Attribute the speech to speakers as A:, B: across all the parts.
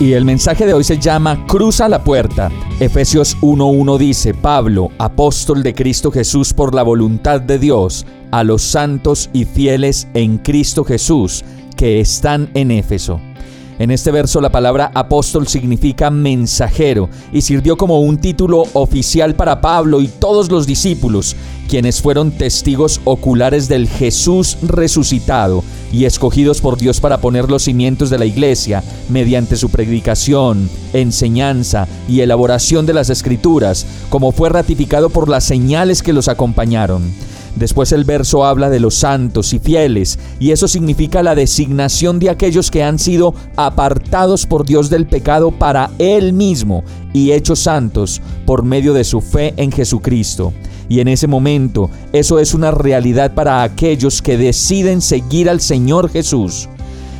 A: Y el mensaje de hoy se llama Cruza la puerta. Efesios 1.1 dice, Pablo, apóstol de Cristo Jesús por la voluntad de Dios, a los santos y fieles en Cristo Jesús que están en Éfeso. En este verso la palabra apóstol significa mensajero y sirvió como un título oficial para Pablo y todos los discípulos, quienes fueron testigos oculares del Jesús resucitado y escogidos por Dios para poner los cimientos de la iglesia mediante su predicación, enseñanza y elaboración de las escrituras, como fue ratificado por las señales que los acompañaron. Después el verso habla de los santos y fieles, y eso significa la designación de aquellos que han sido apartados por Dios del pecado para Él mismo y hechos santos por medio de su fe en Jesucristo. Y en ese momento, eso es una realidad para aquellos que deciden seguir al Señor Jesús.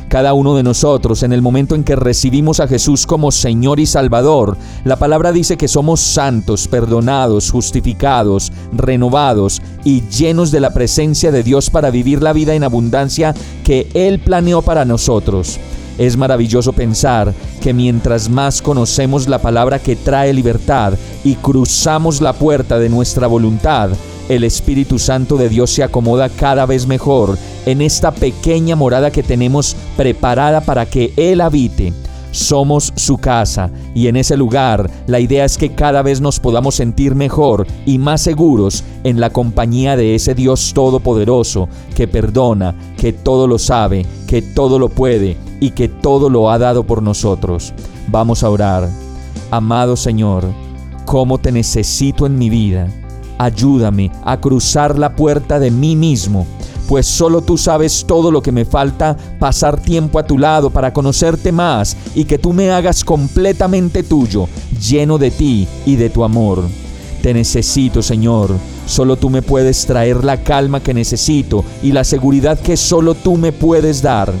A: Cada uno de nosotros, en el momento en que recibimos a Jesús como Señor y Salvador, la palabra dice que somos santos, perdonados, justificados, renovados y llenos de la presencia de Dios para vivir la vida en abundancia que Él planeó para nosotros. Es maravilloso pensar que mientras más conocemos la palabra que trae libertad y cruzamos la puerta de nuestra voluntad, el Espíritu Santo de Dios se acomoda cada vez mejor en esta pequeña morada que tenemos preparada para que Él habite. Somos su casa y en ese lugar la idea es que cada vez nos podamos sentir mejor y más seguros en la compañía de ese Dios todopoderoso que perdona, que todo lo sabe, que todo lo puede y que todo lo ha dado por nosotros. Vamos a orar. Amado Señor, ¿cómo te necesito en mi vida? Ayúdame a cruzar la puerta de mí mismo, pues solo tú sabes todo lo que me falta pasar tiempo a tu lado para conocerte más y que tú me hagas completamente tuyo, lleno de ti y de tu amor. Te necesito, Señor. Solo tú me puedes traer la calma que necesito y la seguridad que solo tú me puedes dar.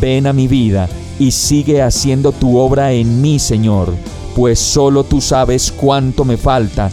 A: Ven a mi vida y sigue haciendo tu obra en mí, Señor, pues solo tú sabes cuánto me falta